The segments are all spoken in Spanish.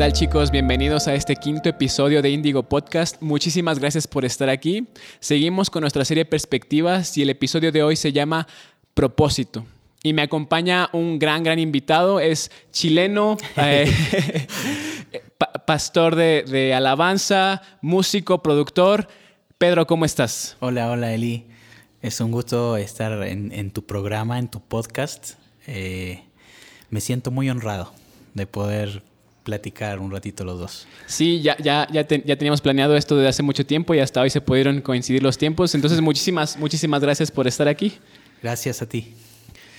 ¿Qué tal chicos? Bienvenidos a este quinto episodio de Indigo Podcast. Muchísimas gracias por estar aquí. Seguimos con nuestra serie Perspectivas y el episodio de hoy se llama Propósito. Y me acompaña un gran, gran invitado. Es chileno, eh, pastor de, alabanza, músico, productor. Pedro, ¿cómo estás? Hola, hola Eli. Es un gusto estar en, tu programa, en tu podcast. Eh, me siento muy honrado de poder platicar un ratito los dos. Sí, ya, ya, ya, ya, teníamos planeado esto desde hace mucho tiempo y hasta hoy se pudieron coincidir los tiempos. Entonces, muchísimas, muchísimas gracias por estar aquí. Gracias a ti.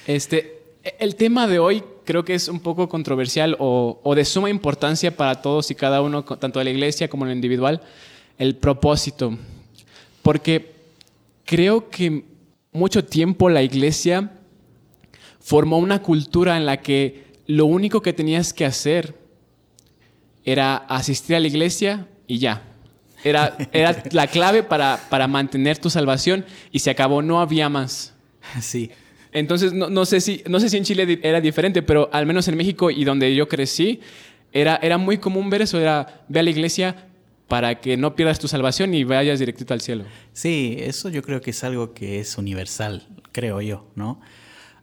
Este, el tema de hoy creo que es un poco controversial o, o de suma importancia para todos y cada uno, tanto de la iglesia como en lo individual, el propósito. Porque creo que mucho tiempo la iglesia formó una cultura en la que lo único que tenías que hacer era asistir a la iglesia y ya. Era, era la clave para, para mantener tu salvación y se acabó, no había más. Sí. Entonces, no, no, sé si, no sé si en Chile era diferente, pero al menos en México y donde yo crecí, era, era muy común ver eso, era ve a la iglesia para que no pierdas tu salvación y vayas directito al cielo. Sí, eso yo creo que es algo que es universal, creo yo, ¿no?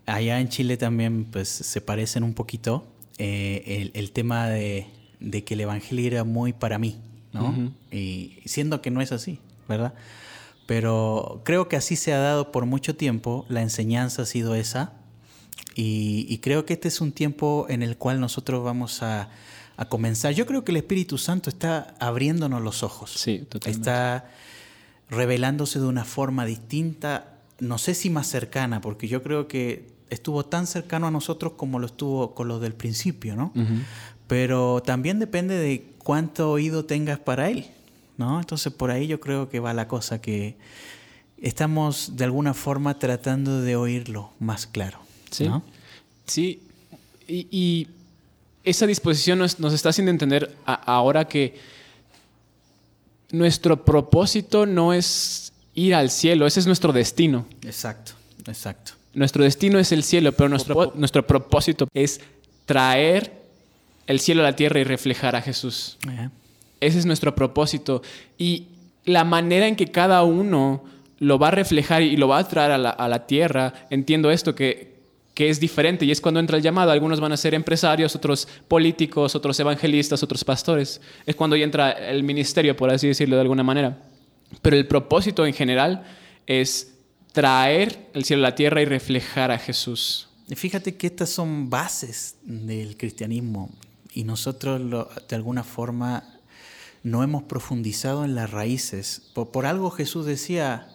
Allá en Chile también pues se parecen un poquito eh, el, el, tema de, de, que el Evangelio era muy para mí, ¿no? Y siendo que no es así, ¿verdad? Pero creo que así se ha dado por mucho tiempo, la enseñanza ha sido esa, y, creo que este es un tiempo en el cual nosotros vamos a, comenzar. Yo creo que el Espíritu Santo está abriéndonos los ojos. Sí, totalmente. Está revelándose de una forma distinta, no sé si más cercana, porque yo creo que estuvo tan cercano a nosotros como lo estuvo con los del principio, ¿no? Pero también depende de cuánto oído tengas para Él. ¿no? Entonces por ahí yo creo que va la cosa, que estamos de alguna forma tratando de oírlo más claro. Sí, sí. Y, esa disposición nos, está haciendo entender ahora que nuestro propósito no es ir al cielo, ese es nuestro destino. Exacto, exacto. Nuestro destino es el cielo, pero nuestro, nuestro propósito es traer el cielo a la tierra y reflejar a Jesús. Ese es nuestro propósito. Y la manera en que cada uno lo va a reflejar y lo va a traer a la, tierra, entiendo esto, que, que, es diferente y es cuando entra el llamado. Algunos van a ser empresarios, otros políticos, otros evangelistas, otros pastores. Es cuando ya entra el ministerio, por así decirlo de alguna manera. Pero el propósito en general es traer el cielo a la tierra y reflejar a Jesús. Fíjate que estas son bases del cristianismo y nosotros de alguna forma no hemos profundizado en las raíces. Por, algo Jesús decía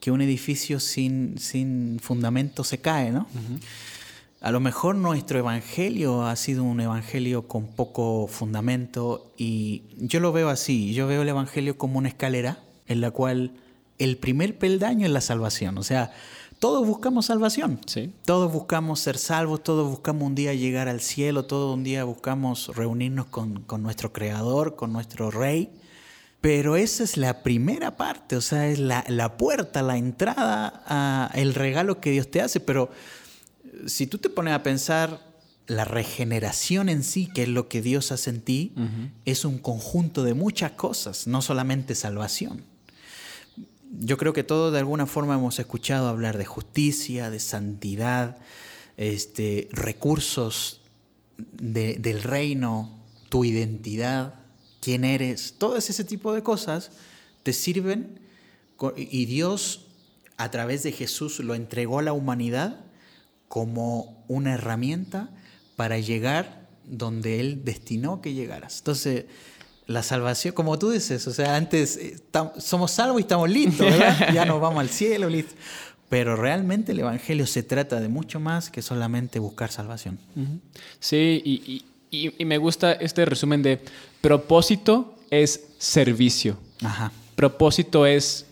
que un edificio sin, sin fundamento se cae, ¿no? A lo mejor nuestro evangelio ha sido un evangelio con poco fundamento y yo lo veo así, yo veo el evangelio como una escalera en la cual el primer peldaño es la salvación, o sea, todos buscamos salvación. Sí. Todos buscamos ser salvos, todos buscamos un día llegar al cielo, todos un día buscamos reunirnos con, nuestro Creador, con nuestro Rey. Pero esa es la primera parte, o sea, es la, la puerta, la entrada a el regalo que Dios te hace. Pero si tú te pones a pensar, la regeneración en sí, que es lo que Dios hace en ti, es un conjunto de muchas cosas, no solamente salvación yo creo que todos de alguna forma hemos escuchado hablar de justicia, de santidad, este, recursos del reino, tu identidad, quién eres, todo ese tipo de cosas te sirven y Dios a través de Jesús lo entregó a la humanidad como una herramienta para llegar donde Él destinó que llegaras. Entonces, la salvación, como tú dices, o sea, antes eh, somos salvos y estamos listos, ¿verdad? ya nos vamos al cielo, listo. Pero realmente el Evangelio se trata de mucho más que solamente buscar salvación. Sí, y, y, me gusta este resumen de propósito es servicio. Ajá. Propósito es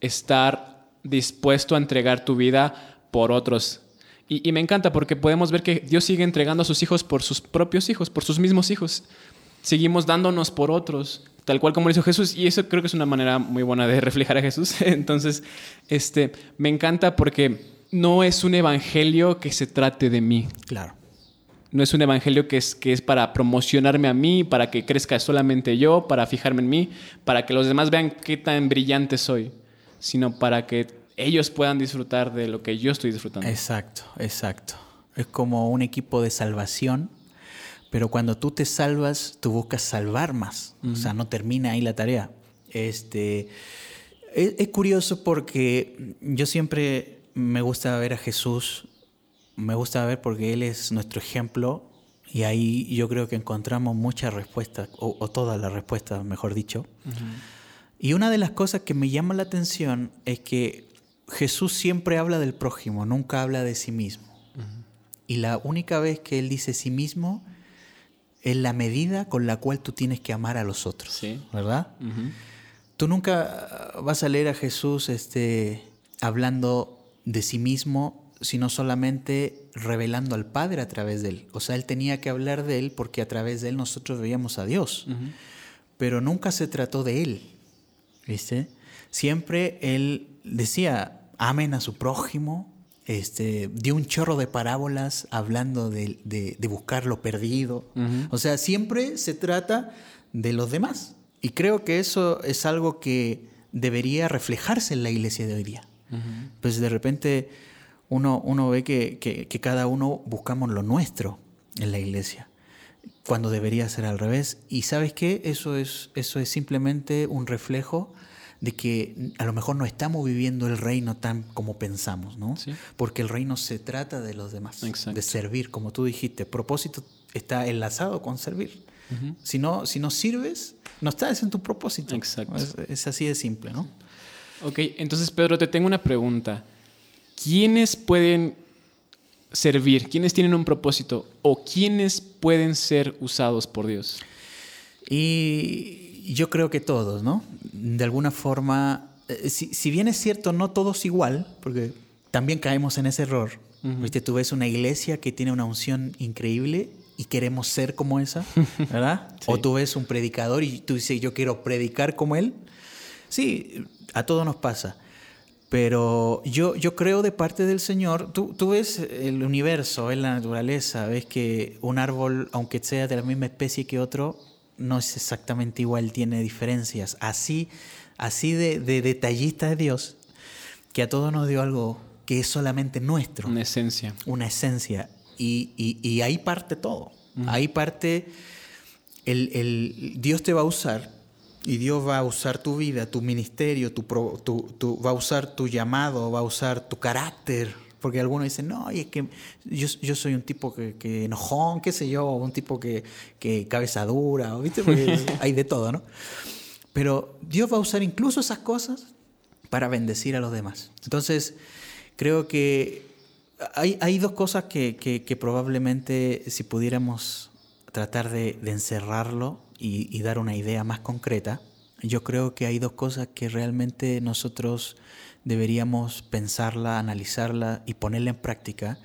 estar dispuesto a entregar tu vida por otros. Y, y, me encanta porque podemos ver que Dios sigue entregando a sus hijos por sus propios hijos, por sus mismos hijos seguimos dándonos por otros, tal cual como lo hizo Jesús. Y eso creo que es una manera muy buena de reflejar a Jesús. Entonces, este, me encanta porque no es un evangelio que se trate de mí. Claro. No es un evangelio que es, que es para promocionarme a mí, para que crezca solamente yo, para fijarme en mí, para que los demás vean qué tan brillante soy, sino para que ellos puedan disfrutar de lo que yo estoy disfrutando. Exacto, exacto. Es como un equipo de salvación, pero cuando tú te salvas, tú buscas salvar más. O sea, no termina ahí la tarea. Este, es, curioso porque yo siempre me gusta ver a Jesús, me gusta ver porque Él es nuestro ejemplo y ahí yo creo que encontramos muchas respuestas, o, todas las respuestas, mejor dicho. Y una de las cosas que me llama la atención es que Jesús siempre habla del prójimo, nunca habla de sí mismo. Y la única vez que Él dice sí mismo es la medida con la cual tú tienes que amar a los otros, ¿verdad? Tú nunca vas a leer a Jesús este, hablando de sí mismo, sino solamente revelando al Padre a través de él. O sea, él tenía que hablar de él porque a través de él nosotros veíamos a Dios. Pero nunca se trató de él. ¿Viste? Siempre él decía, amen a su prójimo, este, dio un chorro de parábolas hablando de, buscar lo perdido. O sea, siempre se trata de los demás. Y creo que eso es algo que debería reflejarse en la iglesia de hoy día. Pues de repente uno, uno ve que, que, cada uno buscamos lo nuestro en la iglesia, cuando debería ser al revés. Y sabes qué, eso es, eso es simplemente un reflejo de que a lo mejor no estamos viviendo el reino tan como pensamos, ¿no? Porque el reino se trata de los demás, de servir, como tú dijiste. Propósito está enlazado con servir. si, no, si no sirves, no estás en tu propósito. Exacto. Es, así de simple, ¿no? Ok, entonces Pedro, te tengo una pregunta. ¿Quiénes pueden servir? ¿Quiénes tienen un propósito? ¿O quiénes pueden ser usados por Dios? Y yo creo que todos, ¿no? De alguna forma, eh, si, bien es cierto, no todos igual, porque también caemos en ese error. ¿Viste? Tú ves una iglesia que tiene una unción increíble y queremos ser como esa, ¿verdad? O tú ves un predicador y tú dices, yo quiero predicar como él. Sí, a todos nos pasa. Pero yo, yo creo de parte del Señor, tú, tú ves el universo, ves la naturaleza, ves que un árbol, aunque sea de la misma especie que otro, no es exactamente igual, tiene diferencias. Así, así de, de detallista de Dios, que a todos nos dio algo que es solamente nuestro. Una esencia. Una esencia. Y, ahí parte todo. Ahí parte el, Dios te va a usar y Dios va a usar tu vida, tu ministerio, tu, tu, va a usar tu llamado, va a usar tu carácter. Porque algunos dicen, no, y es que yo, soy un tipo que, enojón, qué sé yo, un tipo que, que cabeza dura, ¿viste? hay de todo, ¿no? Pero Dios va a usar incluso esas cosas para bendecir a los demás. Entonces, creo que hay, dos cosas que, probablemente si pudiéramos tratar de, encerrarlo y, dar una idea más concreta, yo creo que hay dos cosas que realmente nosotros deberíamos pensarla, analizarla y ponerla en práctica,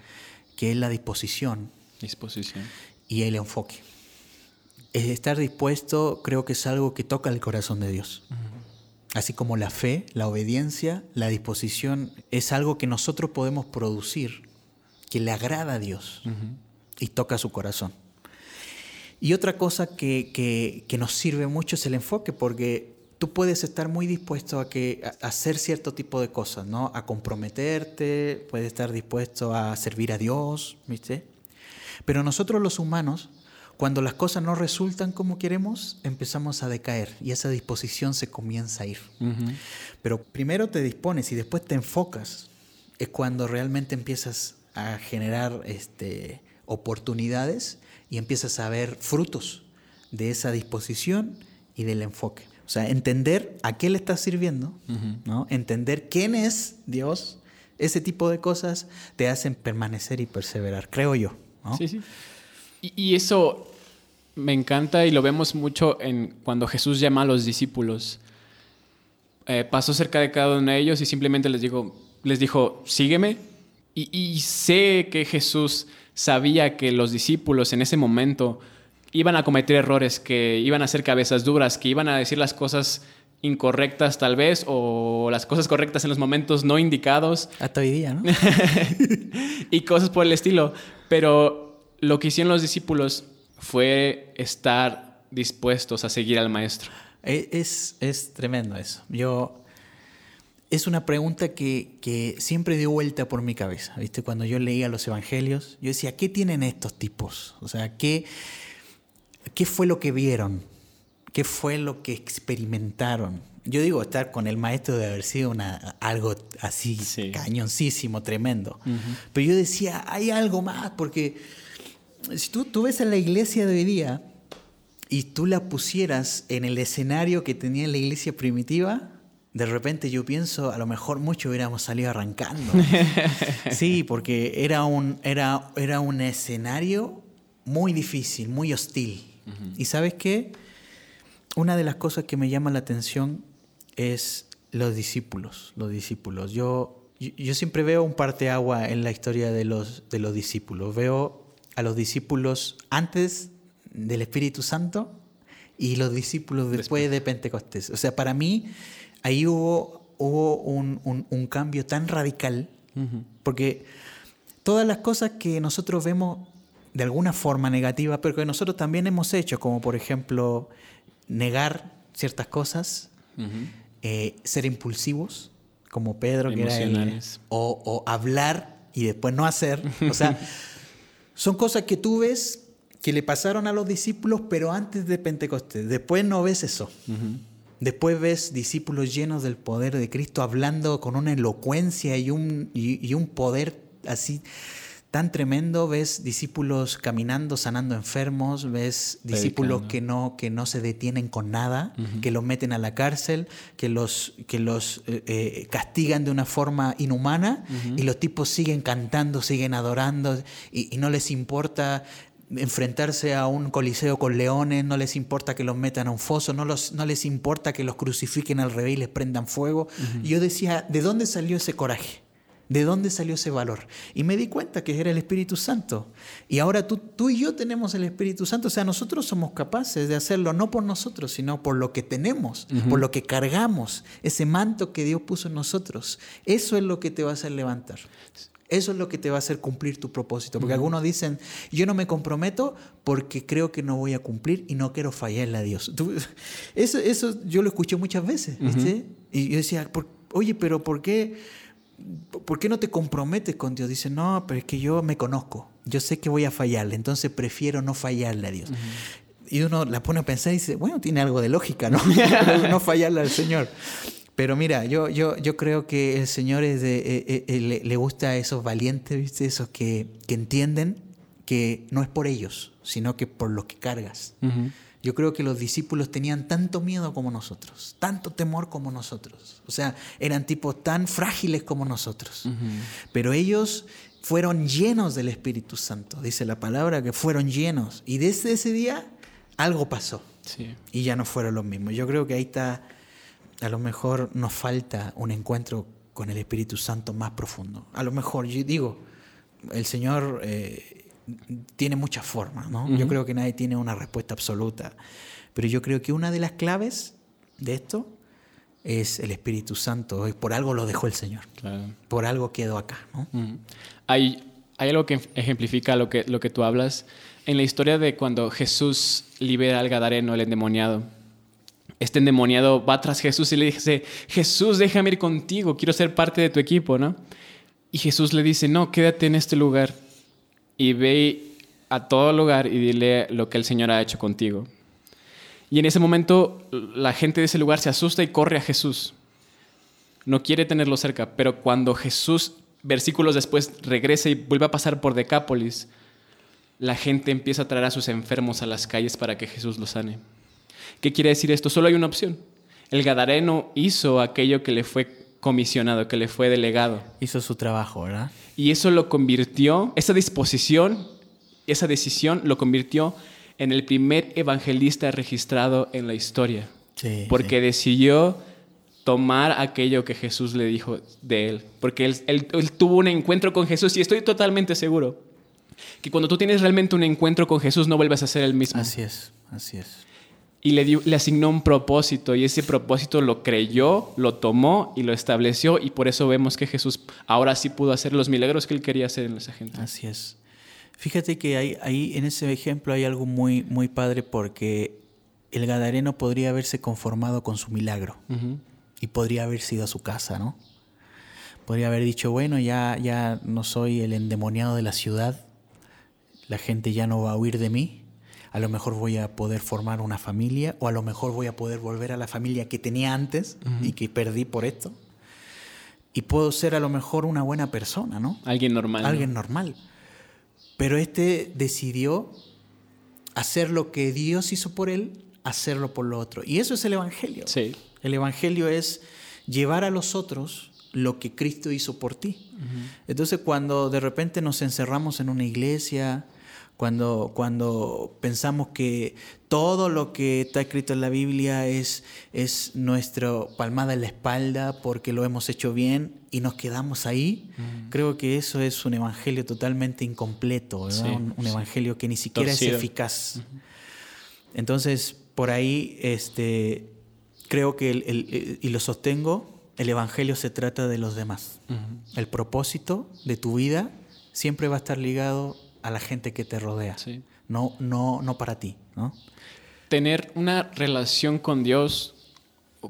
que es la disposición, disposición. y el enfoque. Estar dispuesto creo que es algo que toca el corazón de Dios. Así como la fe, la obediencia, la disposición es algo que nosotros podemos producir, que le agrada a Dios y toca su corazón. Y otra cosa que, nos sirve mucho es el enfoque, porque tú puedes estar muy dispuesto a, que, a hacer cierto tipo de cosas, ¿no? A comprometerte, puedes estar dispuesto a servir a Dios, ¿viste? Pero nosotros los humanos cuando las cosas no resultan como queremos, empezamos a decaer y esa disposición se comienza a ir. Pero primero te dispones y después te enfocas. Es cuando realmente empiezas a generar este, oportunidades y empiezas a ver frutos de esa disposición y del enfoque. O sea, entender a qué le estás sirviendo, ¿no? entender quién es Dios, ese tipo de cosas te hacen permanecer y perseverar, creo yo. Sí, sí. Y, eso me encanta y lo vemos mucho en cuando Jesús llama a los discípulos. Eh, pasó cerca de cada uno de ellos y simplemente les dijo, les dijo, sígueme. Y, sé que Jesús sabía que los discípulos en ese momento iban a cometer errores, que iban a hacer cabezas duras, que iban a decir las cosas incorrectas tal vez o las cosas correctas en los momentos no indicados. Hasta hoy día, ¿no? y cosas por el estilo. Pero lo que hicieron los discípulos fue estar dispuestos a seguir al maestro. E, es, es tremendo eso. Yo es una pregunta que, que, siempre dio vuelta por mi cabeza. ¿viste? Cuando yo leía los evangelios, yo decía, ¿qué tienen estos tipos? O sea, ¿qué, qué fue lo que vieron? ¿Qué fue lo que experimentaron? Yo digo, estar con el maestro de haber sido una, algo así cañoncísimo, tremendo. Pero yo decía, hay algo más, porque si tú, tú ves a la iglesia de hoy día y tú la pusieras en el escenario que tenía la iglesia primitiva, de repente yo pienso, a lo mejor mucho hubiéramos salido arrancando. sí, porque era un, era, era un escenario muy difícil, muy hostil. Y sabes qué? Una de las cosas que me llama la atención es los discípulos. Los discípulos. Yo, yo, siempre veo un parteagua en la historia de los, de los discípulos. Veo a los discípulos antes del Espíritu Santo y los discípulos después, de Pentecostés. O sea, para mí ahí hubo, hubo un, cambio tan radical, porque todas las cosas que nosotros vemos de alguna forma negativa, pero que nosotros también hemos hecho, como por ejemplo negar ciertas cosas, eh, ser impulsivos, como Pedro, que era o, o hablar y después no hacer. O sea, son cosas que tú ves que le pasaron a los discípulos, pero antes de Pentecostés. Después no ves eso. Después ves discípulos llenos del poder de Cristo hablando con una elocuencia y un, y, un poder así tan tremendo. Ves discípulos caminando, sanando enfermos, ves discípulos que no, que no se detienen con nada, que los meten a la cárcel, que los, que los eh, eh, castigan de una forma inhumana y los tipos siguen cantando, siguen adorando y, y no les importa enfrentarse a un coliseo con leones, no les importa que los metan a un foso, no, los, no les importa que los crucifiquen al revés y les prendan fuego. Y yo decía, ¿de dónde salió ese coraje? ¿De dónde salió ese valor? Y me di cuenta que era el Espíritu Santo. Y ahora tú, tú y yo tenemos el Espíritu Santo. O sea, nosotros somos capaces de hacerlo no por nosotros, sino por lo que tenemos, por lo que cargamos, ese manto que Dios puso en nosotros. Eso es lo que te va a hacer levantar. Eso es lo que te va a hacer cumplir tu propósito. Porque algunos dicen, yo no me comprometo porque creo que no voy a cumplir y no quiero fallarle a Dios. Eso, eso yo lo escuché muchas veces. Y yo decía, oye, pero ¿por qué, ¿por qué no te comprometes con Dios? Dice, no, pero es que yo me conozco. Yo sé que voy a fallarle, entonces prefiero no fallarle a Dios. Y uno la pone a pensar y dice, bueno, tiene algo de lógica, ¿no? no fallarle al Señor. Pero mira, yo, yo, yo creo que el Señor es de, eh, eh, eh, le, gusta a esos valientes, ¿viste? esos que, que, entienden que no es por ellos, sino que por lo que cargas. Yo creo que los discípulos tenían tanto miedo como nosotros, tanto temor como nosotros. O sea, eran tipos tan frágiles como nosotros. Pero ellos fueron llenos del Espíritu Santo. Dice la palabra que fueron llenos. Y desde ese día algo pasó. Y ya no fueron los mismos. Yo creo que ahí está a lo mejor nos falta un encuentro con el Espíritu Santo más profundo. A lo mejor, yo digo, el Señor eh, tiene muchas formas, ¿no? Yo creo que nadie tiene una respuesta absoluta, pero yo creo que una de las claves de esto es el Espíritu Santo. Y por algo lo dejó el Señor. Por algo quedó acá, ¿no? hay, hay algo que ejemplifica lo que, lo que tú hablas. En la historia de cuando Jesús libera al Gadareno, el endemoniado, este endemoniado va tras Jesús y le dice, Jesús, déjame ir contigo, quiero ser parte de tu equipo, ¿no? Y Jesús le dice, no, quédate en este lugar y ve a todo lugar y dile lo que el Señor ha hecho contigo. Y en ese momento la gente de ese lugar se asusta y corre a Jesús. No quiere tenerlo cerca, pero cuando Jesús, versículos después, regresa y vuelve a pasar por Decápolis, la gente empieza a traer a sus enfermos a las calles para que Jesús los sane. ¿Qué quiere decir esto? Solo hay una opción. El Gadareno hizo aquello que le fue comisionado, que le fue delegado. Hizo su trabajo, ¿verdad? Y eso lo convirtió, esa disposición, esa decisión lo convirtió en el primer evangelista registrado en la historia. Sí, porque decidió tomar aquello que Jesús le dijo de él. Porque él, él, tuvo un encuentro con Jesús y estoy totalmente seguro que cuando tú tienes realmente un encuentro con Jesús no vuelves a ser el mismo. Así es, así es y le, le asignó un propósito y ese propósito lo creyó, lo tomó y lo estableció y por eso vemos que Jesús ahora sí pudo hacer los milagros que él quería hacer en esa gente. Así es. Fíjate que ahí, ahí en ese ejemplo hay algo muy, muy padre porque el Gadareno podría haberse conformado con su milagro y podría haber sido a su casa, ¿no? Podría haber dicho, bueno, ya, ya no soy el endemoniado de la ciudad, la gente ya no va a huir de mí, a lo mejor voy a poder formar una familia o a lo mejor voy a poder volver a la familia que tenía antes y que perdí por esto. Y puedo ser a lo mejor una buena persona, ¿no? Alguien normal. Alguien normal. Pero este decidió hacer lo que Dios hizo por él, hacerlo por lo otro. Y eso es el Evangelio. Sí. El Evangelio es llevar a los otros lo que Cristo hizo por ti. Entonces cuando de repente nos encerramos en una iglesia, cuando, cuando pensamos que todo lo que está escrito en la Biblia es, es nuestra palmada en la espalda porque lo hemos hecho bien y nos quedamos ahí, creo que eso es un evangelio totalmente incompleto, un, evangelio que ni siquiera es eficaz. Entonces, por ahí, este, creo que, y lo sostengo, el evangelio se trata de los demás. El propósito de tu vida siempre va a estar ligado a la gente que te rodea, no, no, no para ti. ¿no? Tener una relación con Dios,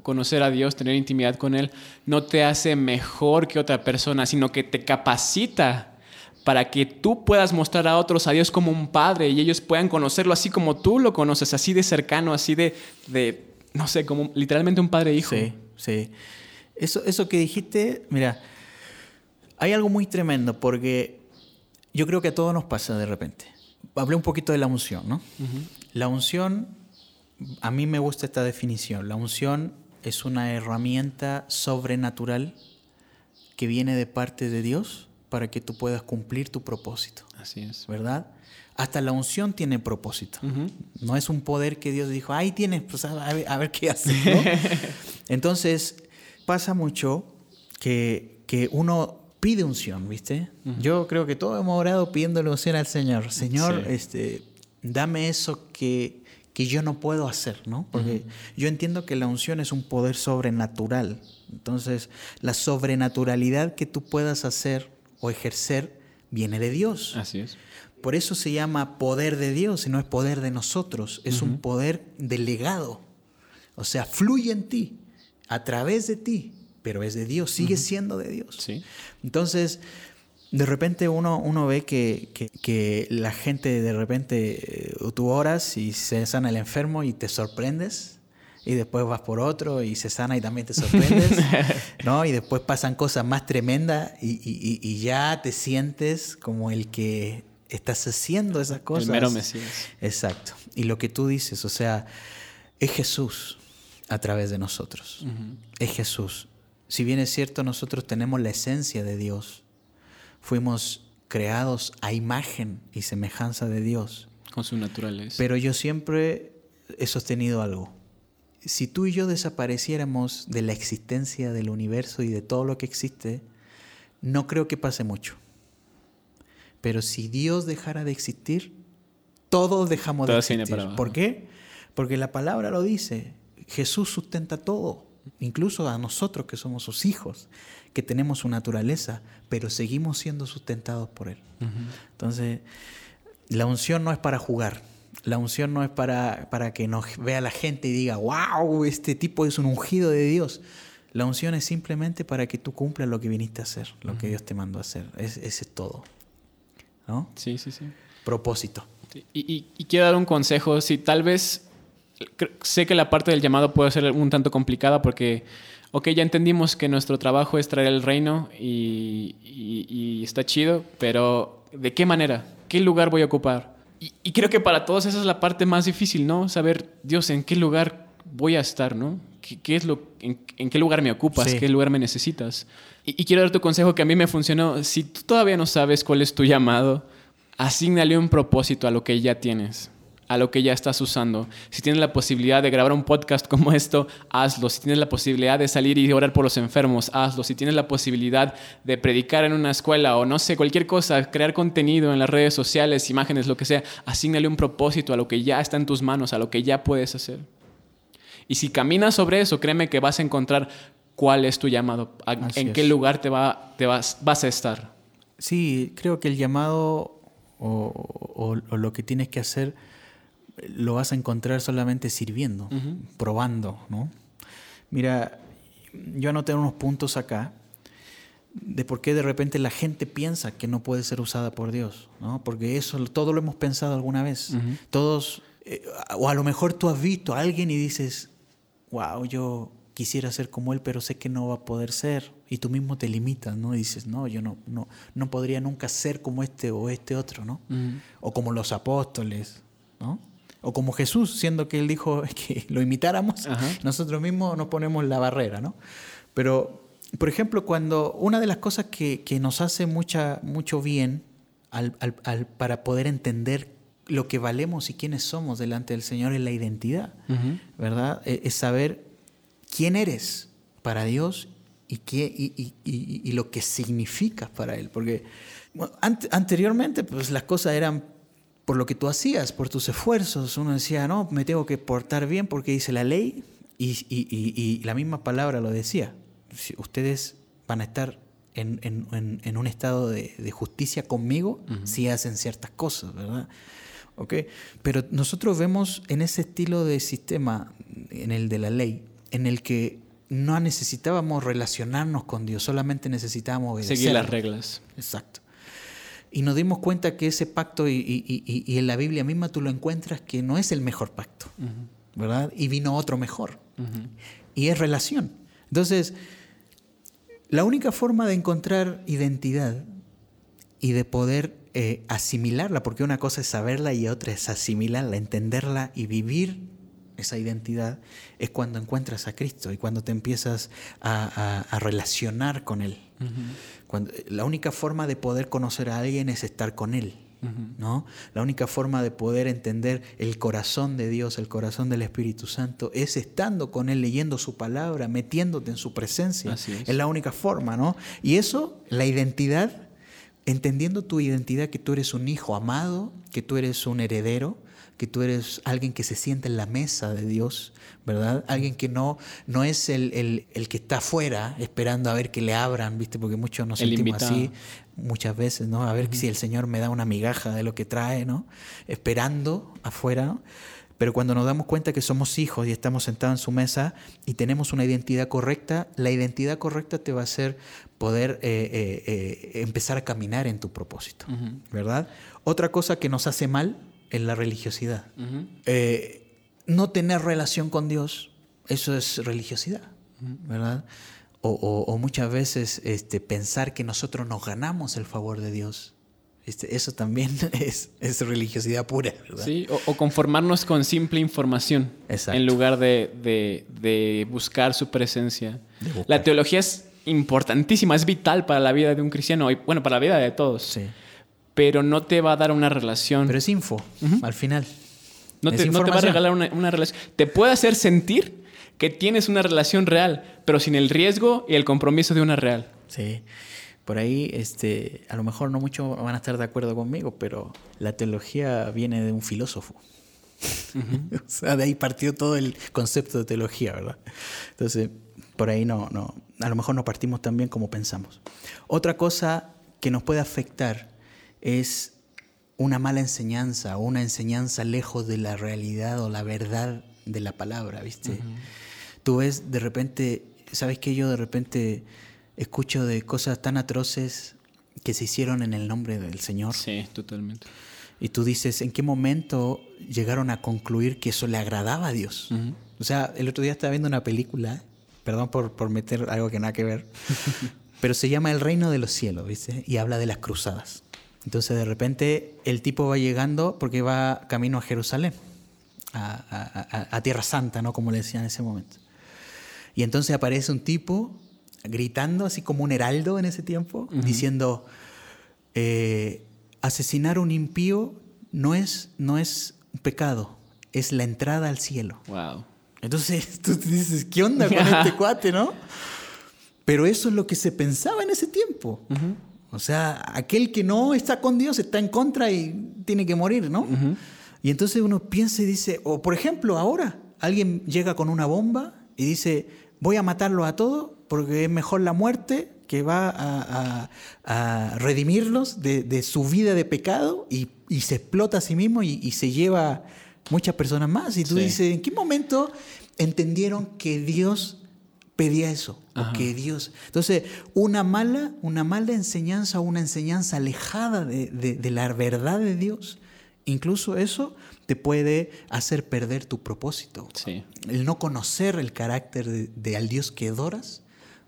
conocer a Dios, tener intimidad con Él, no te hace mejor que otra persona, sino que te capacita para que tú puedas mostrar a otros a Dios como un padre y ellos puedan conocerlo así como tú lo conoces, así de cercano, así de, de no sé, como literalmente un padre e hijo. Sí, sí. Eso, eso que dijiste, mira, hay algo muy tremendo porque yo creo que a todos nos pasa de repente. Hablé un poquito de la unción, ¿no? La unción, a mí me gusta esta definición. La unción es una herramienta sobrenatural que viene de parte de Dios para que tú puedas cumplir tu propósito. Así es. ¿Verdad? Hasta la unción tiene propósito. No es un poder que Dios dijo, ahí tienes, pues a ver, qué haces. Entonces, pasa mucho que, que uno pide unción, ¿viste? Yo creo que todos hemos orado pidiéndole unción al Señor. Señor, este, dame eso que, que, yo no puedo hacer, ¿no? Porque yo entiendo que la unción es un poder sobrenatural. Entonces, la sobrenaturalidad que tú puedas hacer o ejercer viene de Dios. Así es. Por eso se llama poder de Dios y no es poder de nosotros, es un poder delegado. O sea, fluye en ti, a través de ti, pero es de Dios, sigue siendo de Dios. Sí. Entonces, de repente uno, uno ve que, que, la gente de repente, eh, tú oras y se sana el enfermo y te sorprendes. Y después vas por otro y se sana y también te sorprendes, ¿no? Y después pasan cosas más tremendas y, y, y ya te sientes como el que estás haciendo esas cosas. El mero Mesías. Exacto. Y lo que tú dices, o sea, es Jesús a través de nosotros. Es Jesús. Si bien es cierto, nosotros tenemos la esencia de Dios, fuimos creados a imagen y semejanza de Dios. Con su naturaleza. Pero yo siempre he sostenido algo. Si tú y yo desapareciéramos de la existencia del universo y de todo lo que existe, no creo que pase mucho. Pero si Dios dejara de existir, todos dejamos de existir. ¿Por qué? Porque la palabra lo dice. Jesús sustenta todo incluso a nosotros que somos sus hijos, que tenemos su naturaleza, pero seguimos siendo sustentados por Él. Entonces, la unción no es para jugar, la unción no es para, para que nos vea la gente y diga, wow, este tipo es un ungido de Dios. La unción es simplemente para que tú cumplas lo que viniste a hacer, lo que Dios te mandó a hacer. ese es todo. ¿No? Sí, sí, sí. Propósito. Y, y, quiero dar un consejo. Si tal vez sé que la parte del llamado puede ser un tanto complicada porque, ok, ya entendimos que nuestro trabajo es traer el reino y, está chido, pero ¿de qué manera? ¿Qué lugar voy a ocupar? Y, creo que para todos esa es la parte más difícil, ¿no? Saber, Dios, ¿en qué lugar voy a estar, ¿no? ¿Qué, es lo, en, qué lugar me ocupas? ¿Qué lugar me necesitas? Y, quiero dar tu consejo que a mí me funcionó. Si tú todavía no sabes cuál es tu llamado, asignale un propósito a lo que ya tienes a lo que ya estás usando. Si tienes la posibilidad de grabar un podcast como esto, hazlo. Si tienes la posibilidad de salir y orar por los enfermos, hazlo. Si tienes la posibilidad de predicar en una escuela o no sé, cualquier cosa, crear contenido en las redes sociales, imágenes, lo que sea, asignale un propósito a lo que ya está en tus manos, a lo que ya puedes hacer. Y si caminas sobre eso, créeme que vas a encontrar cuál es tu llamado, en qué lugar te, va, te vas, vas a estar. Sí, creo que el llamado o, lo que tienes que hacer lo vas a encontrar solamente sirviendo, probando, ¿no? Mira, yo anoté unos puntos acá de por qué de repente la gente piensa que no puede ser usada por Dios, ¿no? Porque eso todo lo hemos pensado alguna vez. Todos, eh, o a lo mejor tú has visto a alguien y dices, wow, yo quisiera ser como él, pero sé que no va a poder ser. Y tú mismo te limitas, ¿no? Y dices, no, yo no, no, no podría nunca ser como este o este otro, ¿no? O como los apóstoles, ¿no? O como Jesús, siendo que él dijo que lo imitáramos, nosotros mismos nos ponemos la barrera, ¿no? Pero por ejemplo, cuando una de las cosas que, nos hace mucha, mucho bien al, para poder entender lo que valemos y quiénes somos delante del Señor es la identidad, ¿verdad? E, es, saber quién eres para Dios y, qué, y, lo que significas para Él. Porque anteriormente pues, las cosas eran por lo que tú hacías, por tus esfuerzos. Uno decía, no, me tengo que portar bien porque dice la ley y la misma palabra lo decía ustedes van a estar en, un estado de, justicia conmigo si hacen ciertas cosas, ¿verdad? ¿Okay? Pero nosotros vemos en ese estilo de sistema, en el de la ley, en el que no necesitábamos relacionarnos con Dios, solamente necesitábamos obedecer. Seguir las reglas. Exacto. Y nos dimos cuenta que ese pacto, y, en la Biblia misma tú lo encuentras, que no es el mejor pacto, ¿verdad? Y vino otro mejor. Y es relación. Entonces, la única forma de encontrar identidad y de poder eh, asimilarla, porque una cosa es saberla y otra es asimilarla, entenderla y vivir esa identidad, es cuando encuentras a Cristo y cuando te empiezas a, relacionar con Él. Cuando, la única forma de poder conocer a alguien es estar con Él. ¿no? La única forma de poder entender el corazón de Dios, el corazón del Espíritu Santo, es estando con Él, leyendo su palabra, metiéndote en su presencia. es. la única forma, ¿no? Y eso, la identidad, entendiendo tu identidad, que tú eres un hijo amado, que tú eres un heredero, que tú eres alguien que se siente en la mesa de Dios, ¿verdad? Alguien que no, no es el, que está afuera esperando a ver que le abran, ¿viste? Porque muchos nos sentimos así muchas veces, ¿no? A ver si el Señor me da una migaja de lo que trae, ¿no? Esperando afuera, ¿no? Pero cuando nos damos cuenta que somos hijos y estamos sentados en su mesa y tenemos una identidad correcta, la identidad correcta te va a hacer poder eh, eh, eh, empezar a caminar en tu propósito, ¿verdad? Otra cosa que nos hace mal en la religiosidad. Eh, no tener relación con Dios, eso es religiosidad, ¿verdad? O, muchas veces este, pensar que nosotros nos ganamos el favor de Dios. Este, eso también es, religiosidad pura, ¿verdad? Sí, o, conformarnos con simple información en lugar de, buscar su presencia. La teología es importantísima, es vital para la vida de un cristiano y bueno, para la vida de todos. Sí pero no te va a dar una relación. Pero es info, al final. No te, va a regalar una, relación. Te puede hacer sentir que tienes una relación real, pero sin el riesgo y el compromiso de una real. Sí. Por ahí, este, a lo mejor no muchos van a estar de acuerdo conmigo, pero la teología viene de un filósofo. o sea, de ahí partió todo el concepto de teología, ¿verdad? Entonces, por ahí no, no, a lo mejor no partimos tan bien como pensamos. Otra cosa que nos puede afectar es una mala enseñanza, una enseñanza lejos de la realidad o la verdad de la palabra, ¿viste? Tú ves de repente, ¿sabes qué? Yo de repente escucho de cosas tan atroces que se hicieron en el nombre del Señor. Sí, totalmente. Y tú dices, ¿en qué momento llegaron a concluir que eso le agradaba a Dios? O sea, el otro día estaba viendo una película, perdón por, por meter algo que nada que ver, pero se llama El Reino de los Cielos, ¿viste? Y habla de las cruzadas. Entonces de repente el tipo va llegando porque va camino a Jerusalén, a, Tierra Santa, ¿no? Como le decían en ese momento. Y entonces aparece un tipo gritando así como un heraldo en ese tiempo, diciendo, eh, asesinar a un impío no es, no es un pecado, es la entrada al cielo. Wow. Entonces tú te dices, ¿qué onda con este cuate, no? Pero eso es lo que se pensaba en ese tiempo. O sea, aquel que no está con Dios está en contra y tiene que morir, ¿no? Y entonces uno piensa y dice, o por ejemplo, ahora alguien llega con una bomba y dice, voy a matarlo a todos porque es mejor la muerte que va a, redimirlos de, su vida de pecado y, se explota a sí mismo y, se lleva muchas personas más. Y tú dices, ¿en qué momento entendieron que Dios pedía eso? que Dios... Entonces, una mala, una mala enseñanza, una enseñanza alejada de la verdad de Dios, incluso eso te puede hacer perder tu propósito. El no conocer el carácter de, al Dios que adoras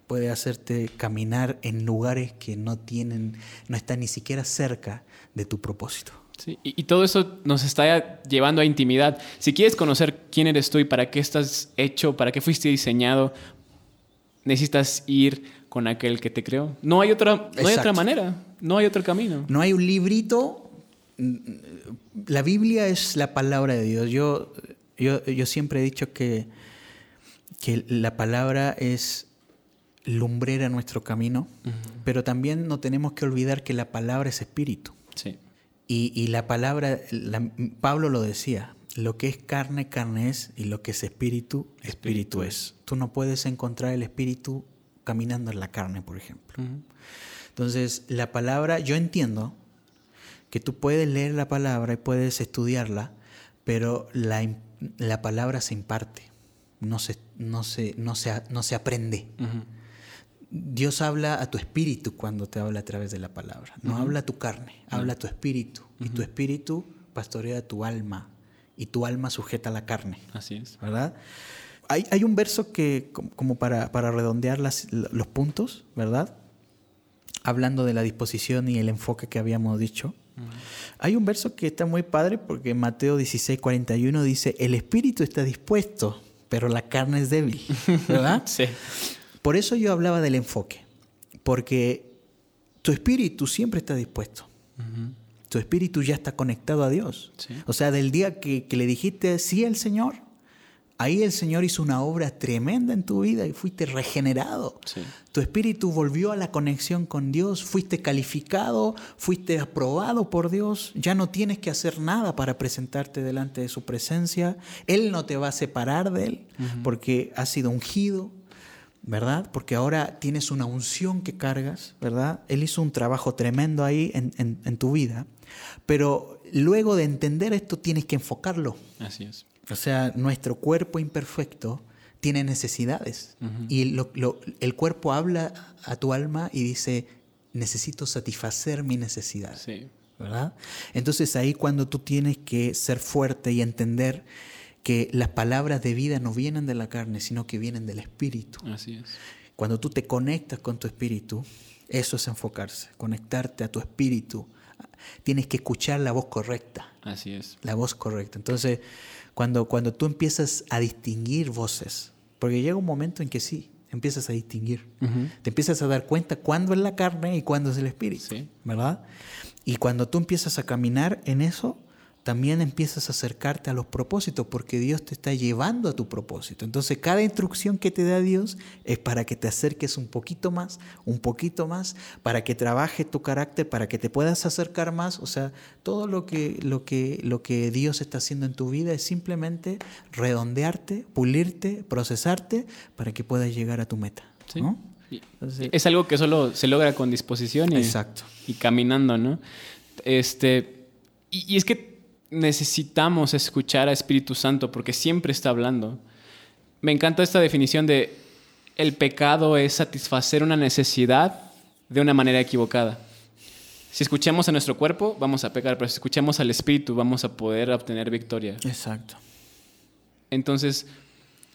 puede hacerte caminar en lugares que no tienen, no están ni siquiera cerca de tu propósito. Sí, y, todo eso nos está llevando a intimidad. Si quieres conocer quién eres tú y para qué estás hecho, para qué fuiste diseñado, necesitas ir con aquel que te creó. No hay otra, no hay otra manera, no hay otro camino. No hay un librito la Biblia es la palabra de Dios. Yo, yo, siempre he dicho que, que la palabra es lumbrera nuestro camino, pero también no tenemos que olvidar que la palabra es espíritu. Sí. Y, la palabra, Pablo lo decía, lo que es carne, carne es, y lo que es espíritu, espíritu, es. Tú no puedes encontrar el espíritu caminando en la carne, por ejemplo. Entonces, la palabra, yo entiendo que tú puedes leer la palabra y puedes estudiarla, pero la, la palabra se imparte, no se, no se, no se, no se aprende. Dios habla a tu espíritu cuando te habla a través de la palabra. No habla a tu carne, habla a tu espíritu. Y tu espíritu pastorea tu alma. Y tu alma sujeta a la carne. Así es. ¿Verdad? Hay, hay un verso que, como para, para redondear las, los puntos, ¿verdad? Hablando de la disposición y el enfoque que habíamos dicho. Hay un verso que está muy padre porque en Mateo 16, 41 dice, el espíritu está dispuesto, pero la carne es débil, ¿verdad? sí. Por eso yo hablaba del enfoque, porque tu espíritu siempre está dispuesto. Tu espíritu ya está conectado a Dios. O sea, del día que, que le dijiste sí al Señor, ahí el Señor hizo una obra tremenda en tu vida y fuiste regenerado. Tu espíritu volvió a la conexión con Dios, fuiste calificado, fuiste aprobado por Dios, ya no tienes que hacer nada para presentarte delante de su presencia. Él no te va a separar de Él porque has sido ungido, ¿verdad? Porque ahora tienes una unción que cargas, ¿verdad? Él hizo un trabajo tremendo ahí en, en tu vida, pero luego de entender esto tienes que enfocarlo. Así es. O sea, nuestro cuerpo imperfecto tiene necesidades. Y el cuerpo habla a tu alma y dice, necesito satisfacer mi necesidad. ¿Verdad? Entonces ahí cuando tú tienes que ser fuerte y entender que las palabras de vida no vienen de la carne, sino que vienen del espíritu. Así es. Cuando tú te conectas con tu espíritu, eso es enfocarse, conectarte a tu espíritu. Tienes que escuchar la voz correcta. Así es. La voz correcta. Entonces, cuando, cuando tú empiezas a distinguir voces, porque llega un momento en que sí, empiezas a distinguir. Te empiezas a dar cuenta cuándo es la carne y cuándo es el espíritu, ¿verdad? Y cuando tú empiezas a caminar en eso, también empiezas a acercarte a los propósitos porque Dios te está llevando a tu propósito. Entonces cada instrucción que te da Dios es para que te acerques un poquito más, un poquito más, para que trabaje tu carácter, para que te puedas acercar más. O sea, todo lo que, lo que, lo que Dios está haciendo en tu vida es simplemente redondearte, pulirte, procesarte para que puedas llegar a tu meta. es algo que solo se logra con disposición y, Exacto. y caminando, ¿no? Este, y es que necesitamos escuchar a Espíritu Santo porque siempre está hablando. Me encanta esta definición de el pecado es satisfacer una necesidad de una manera equivocada. Si escuchamos a nuestro cuerpo, vamos a pecar, pero si escuchamos al Espíritu, vamos a poder obtener victoria. Exacto. Entonces,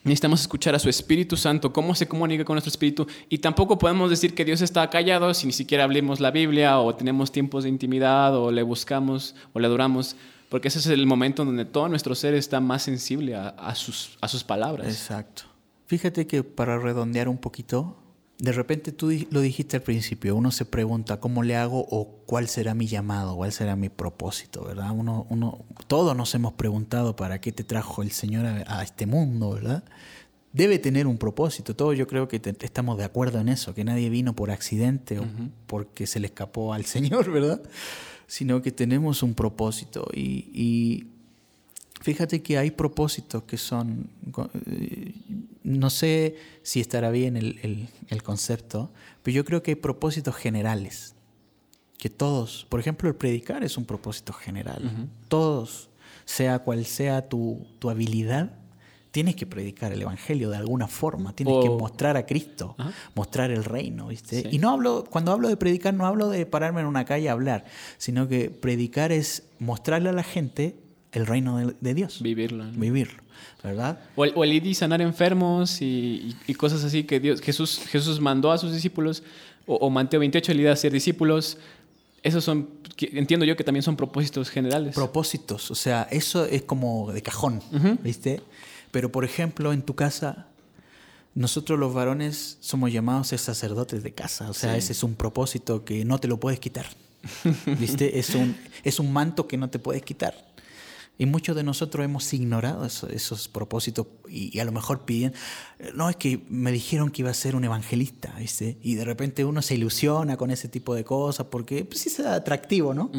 necesitamos escuchar a su Espíritu Santo, cómo se comunica con nuestro Espíritu. Y tampoco podemos decir que Dios está callado si ni siquiera hablemos la Biblia o tenemos tiempos de intimidad o le buscamos o le adoramos porque ese es el momento donde todo nuestro ser está más sensible a, sus, a sus palabras. Exacto. Fíjate que para redondear un poquito, de repente tú lo dijiste al principio, uno se pregunta cómo le hago o cuál será mi llamado, cuál será mi propósito, ¿verdad? Uno, uno, todos nos hemos preguntado para qué te trajo el Señor a, este mundo, ¿verdad? Debe tener un propósito, todos yo creo que estamos de acuerdo en eso, que nadie vino por accidente o porque se le escapó al Señor, ¿verdad? Sino que tenemos un propósito. Y, fíjate que hay propósitos que son, eh, no sé si estará bien el, concepto, pero yo creo que hay propósitos generales. Que todos, por ejemplo, el predicar es un propósito general. Todos, sea cual sea tu, habilidad, tienes que predicar el evangelio de alguna forma, tienes que mostrar a Cristo, mostrar el reino, ¿viste? Y no hablo cuando hablo de predicar no hablo de pararme en una calle a hablar, sino que predicar es mostrarle a la gente el reino de, Dios. Vivirlo. Vivirlo. ¿verdad? O el, ir y sanar enfermos y, cosas así que Dios, Jesús, Jesús mandó a sus discípulos, o, Mateo 28, el ir a ser discípulos. Esos son, entiendo yo que también son propósitos generales. Propósitos, o sea, eso es como de cajón, ¿viste? Pero por ejemplo, en tu casa, nosotros los varones somos llamados a ser sacerdotes de casa, o sea, ese es un propósito que no te lo puedes quitar. ¿Viste? Es un, es un manto que no te puedes quitar. Y muchos de nosotros hemos ignorado esos, propósitos y, a lo mejor piden, no, es que me dijeron que iba a ser un evangelista, ¿viste? Y de repente uno se ilusiona con ese tipo de cosas porque pues, sí es atractivo, ¿no?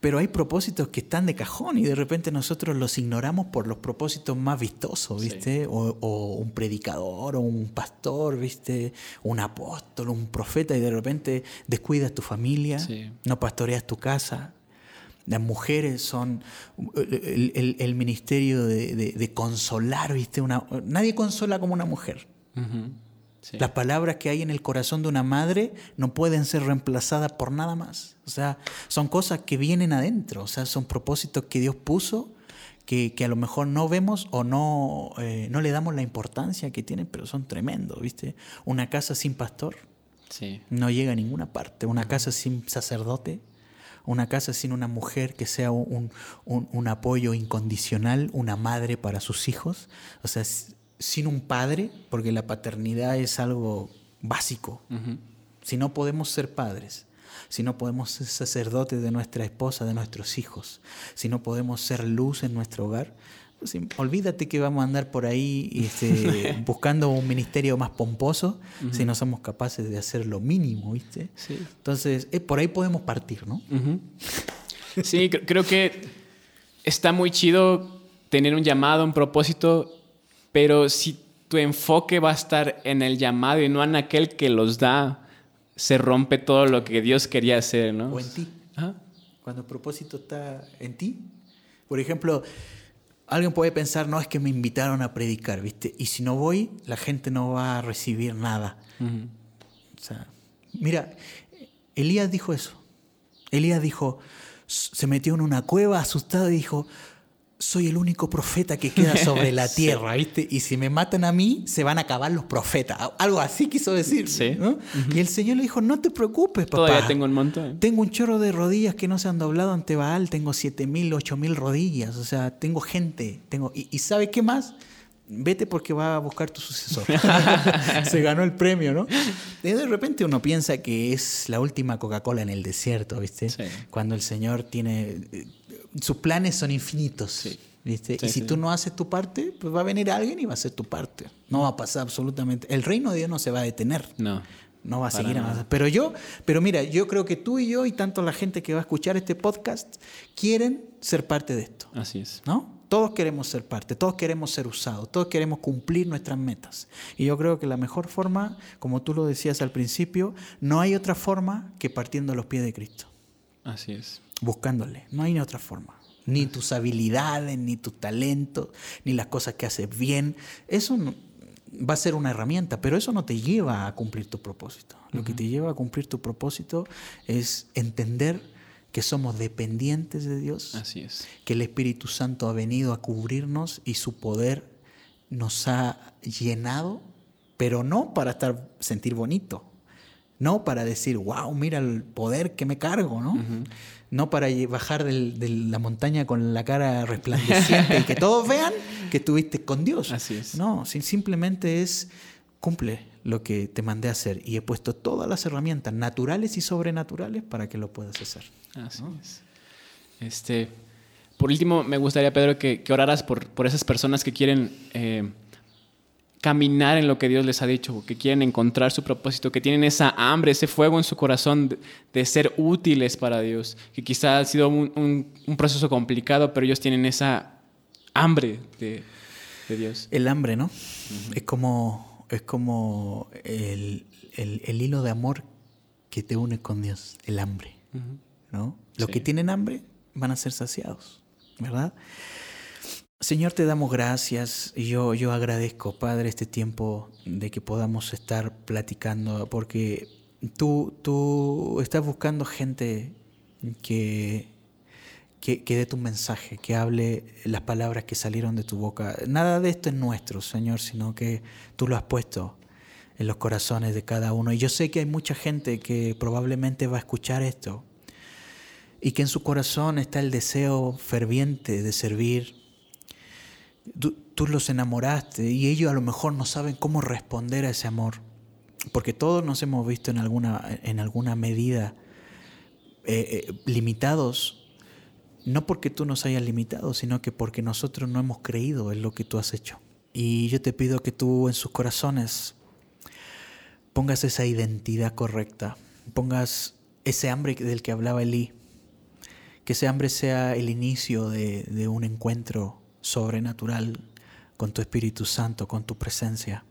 Pero hay propósitos que están de cajón y de repente nosotros los ignoramos por los propósitos más vistosos, ¿viste? O, un predicador, o un pastor, ¿viste? Un apóstol, un profeta y de repente descuidas tu familia, no pastoreas tu casa, las mujeres son el, ministerio de, consolar, ¿viste? Una, nadie consola como una mujer. Las palabras que hay en el corazón de una madre no pueden ser reemplazadas por nada más. O sea, son cosas que vienen adentro, o sea, son propósitos que Dios puso que, a lo mejor no vemos o no, eh, no le damos la importancia que tienen, pero son tremendos, ¿viste? Una casa sin pastor no llega a ninguna parte. Una casa sin sacerdote una casa sin una mujer que sea un, apoyo incondicional, una madre para sus hijos, o sea, sin un padre, porque la paternidad es algo básico. Si no podemos ser padres, si no podemos ser sacerdotes de nuestra esposa, de nuestros hijos, si no podemos ser luz en nuestro hogar, olvídate que vamos a andar por ahí este, buscando un ministerio más pomposo si no somos capaces de hacer lo mínimo, ¿viste? Entonces, eh, por ahí podemos partir, ¿no? Sí, creo que está muy chido tener un llamado, un propósito, pero si tu enfoque va a estar en el llamado y no en aquel que los da, se rompe todo lo que Dios quería hacer, ¿no? O en ti. Cuando el propósito está en ti. Por ejemplo, alguien puede pensar, no es que me invitaron a predicar, ¿viste? Y si no voy, la gente no va a recibir nada. O sea, mira, Elías dijo eso. Elías dijo, se metió en una cueva asustado y dijo, soy el único profeta que queda sobre la tierra, ¿viste? Y si me matan a mí, se van a acabar los profetas. Algo así quiso decir. Sí. Y el Señor le dijo, no te preocupes, papá. Todavía tengo un montón. Tengo un chorro de rodillas que no se han doblado ante Baal. Tengo siete mil, ocho mil rodillas. O sea, tengo gente. Tengo... Y, ¿sabe qué más? Vete porque va a buscar tu sucesor. se ganó el premio, ¿no? De repente uno piensa que es la última Coca-Cola en el desierto, ¿viste? Cuando el Señor tiene sus planes son infinitos. ¿viste? y si tú no haces tu parte, pues va a venir alguien y va a hacer tu parte. No va a pasar absolutamente. El reino de Dios no se va a detener. No. No va a seguir avanzando. Pero yo, pero mira, yo creo que tú y yo y tanto la gente que va a escuchar este podcast quieren ser parte de esto. Así es. ¿No? Todos queremos ser parte, todos queremos ser usados, todos queremos cumplir nuestras metas. Y yo creo que la mejor forma, como tú lo decías al principio, no hay otra forma que partiendo a los pies de Cristo. Así es buscándole. No hay ni otra forma. Ni tus habilidades, ni tu talento, ni las cosas que haces bien. Eso va a ser una herramienta, pero eso no te lleva a cumplir tu propósito. Lo que te lleva a cumplir tu propósito es entender que somos dependientes de Dios. Así es. Que el Espíritu Santo ha venido a cubrirnos y su poder nos ha llenado, pero no para estar sentir bonito, no para decir, wow, mira el poder que me cargo, ¿no? No para bajar de la montaña con la cara resplandeciente y que todos vean que estuviste con Dios. Así es. No, simplemente es cumple lo que te mandé a hacer y he puesto todas las herramientas naturales y sobrenaturales para que lo puedas hacer. Así es. Este, por último, me gustaría, Pedro, que, oraras por, por esas personas que quieren eh, caminar en lo que Dios les ha dicho, que quieren encontrar su propósito, que tienen esa hambre, ese fuego en su corazón de, ser útiles para Dios, que quizá ha sido un, proceso complicado, pero ellos tienen esa hambre de, de Dios. El hambre, ¿no? Es como, es como el, hilo de amor que te une con Dios, el hambre, ¿no? Los que tienen hambre van a ser saciados, ¿verdad? Señor, te damos gracias yo, yo agradezco, Padre, este tiempo de que podamos estar platicando, porque tú, tú estás buscando gente que, que, dé tu mensaje, que hable las palabras que salieron de tu boca. Nada de esto es nuestro, Señor, sino que tú lo has puesto en los corazones de cada uno. Y yo sé que hay mucha gente que probablemente va a escuchar esto y que en su corazón está el deseo ferviente de servir. Tú, los enamoraste y ellos a lo mejor no saben cómo responder a ese amor, porque todos nos hemos visto en alguna, en alguna medida eh, eh, limitados, no porque tú nos hayas limitado, sino que porque nosotros no hemos creído en lo que tú has hecho. Y yo te pido que tú en sus corazones pongas esa identidad correcta, pongas ese hambre del que hablaba Elí, que ese hambre sea el inicio de, un encuentro sobrenatural con tu Espíritu Santo, con tu presencia,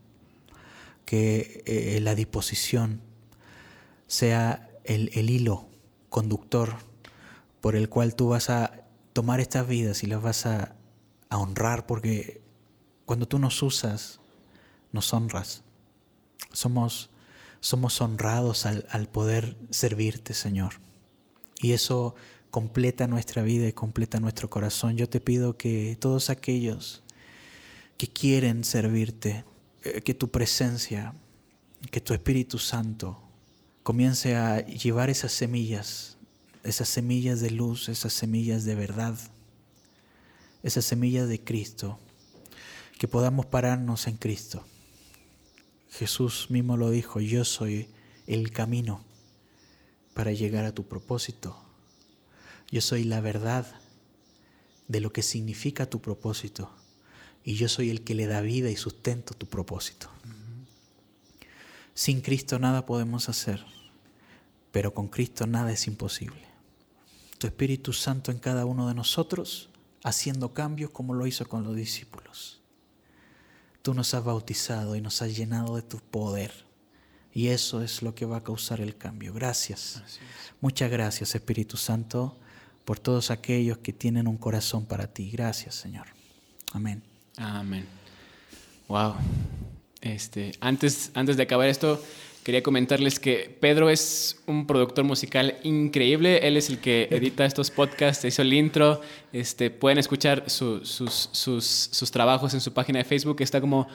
que eh, la disposición sea el, el hilo conductor por el cual tú vas a tomar estas vidas y las vas a, honrar, porque cuando tú nos usas, nos honras. Somos, somos honrados al, al poder servirte, Señor. Y eso completa nuestra vida y completa nuestro corazón. Yo te pido que todos aquellos que quieren servirte, eh, que tu presencia, que tu Espíritu Santo comience a llevar esas semillas, esas semillas de luz, esas semillas de verdad, esas semillas de Cristo, que podamos pararnos en Cristo. Jesús mismo lo dijo, yo soy el camino para llegar a tu propósito. Yo soy la verdad de lo que significa tu propósito. Y yo soy el que le da vida y sustento tu propósito. Sin Cristo nada podemos hacer, pero con Cristo nada es imposible. Tu Espíritu Santo en cada uno de nosotros, haciendo cambios como lo hizo con los discípulos. Tú nos has bautizado y nos has llenado de tu poder. Y eso es lo que va a causar el cambio. Gracias. Muchas gracias, Espíritu Santo, por todos aquellos que tienen un corazón para ti. Gracias, Señor. Amén. Amén. Wow. Este, antes, antes de acabar esto, quería comentarles que Pedro es un productor musical increíble. Él es el que edita estos podcasts, hizo el intro. Este, pueden escuchar sus, sus, trabajos en su página de Facebook. Está como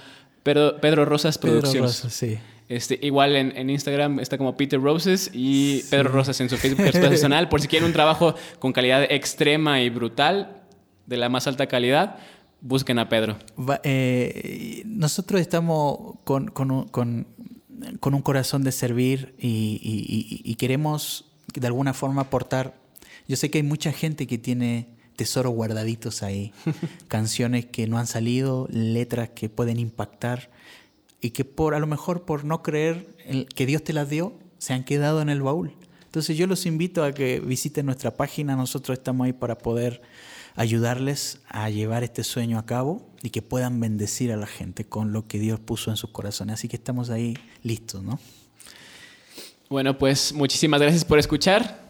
Pedro, Pedro Rosas Producciones. Pedro Rosas, sí. Este, igual en, Instagram está como Peter Roses y Pedro Rosas en su Facebook personal. Por si quieren un trabajo con calidad extrema y brutal, de la más alta calidad, busquen a Pedro. Eh, nosotros estamos con, con, un corazón de servir y, queremos de alguna forma aportar. Yo sé que hay mucha gente que tiene tesoros guardaditos ahí, canciones que no han salido, letras que pueden impactar y que por a lo mejor por no creer que Dios te las dio, se han quedado en el baúl. Entonces yo los invito a que visiten nuestra página, nosotros estamos ahí para poder ayudarles a llevar este sueño a cabo y que puedan bendecir a la gente con lo que Dios puso en sus corazones. Así que estamos ahí listos, ¿no? Bueno, pues muchísimas gracias por escuchar.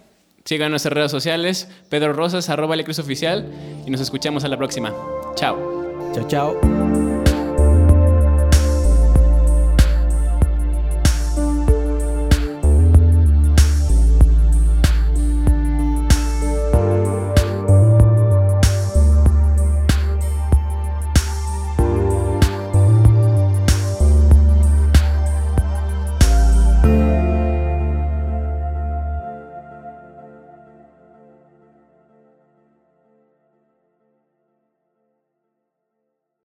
Sigan nuestras redes sociales, Pedro Rosas, arroba Oficial, y nos escuchamos a la próxima. Chao. Chao, chao.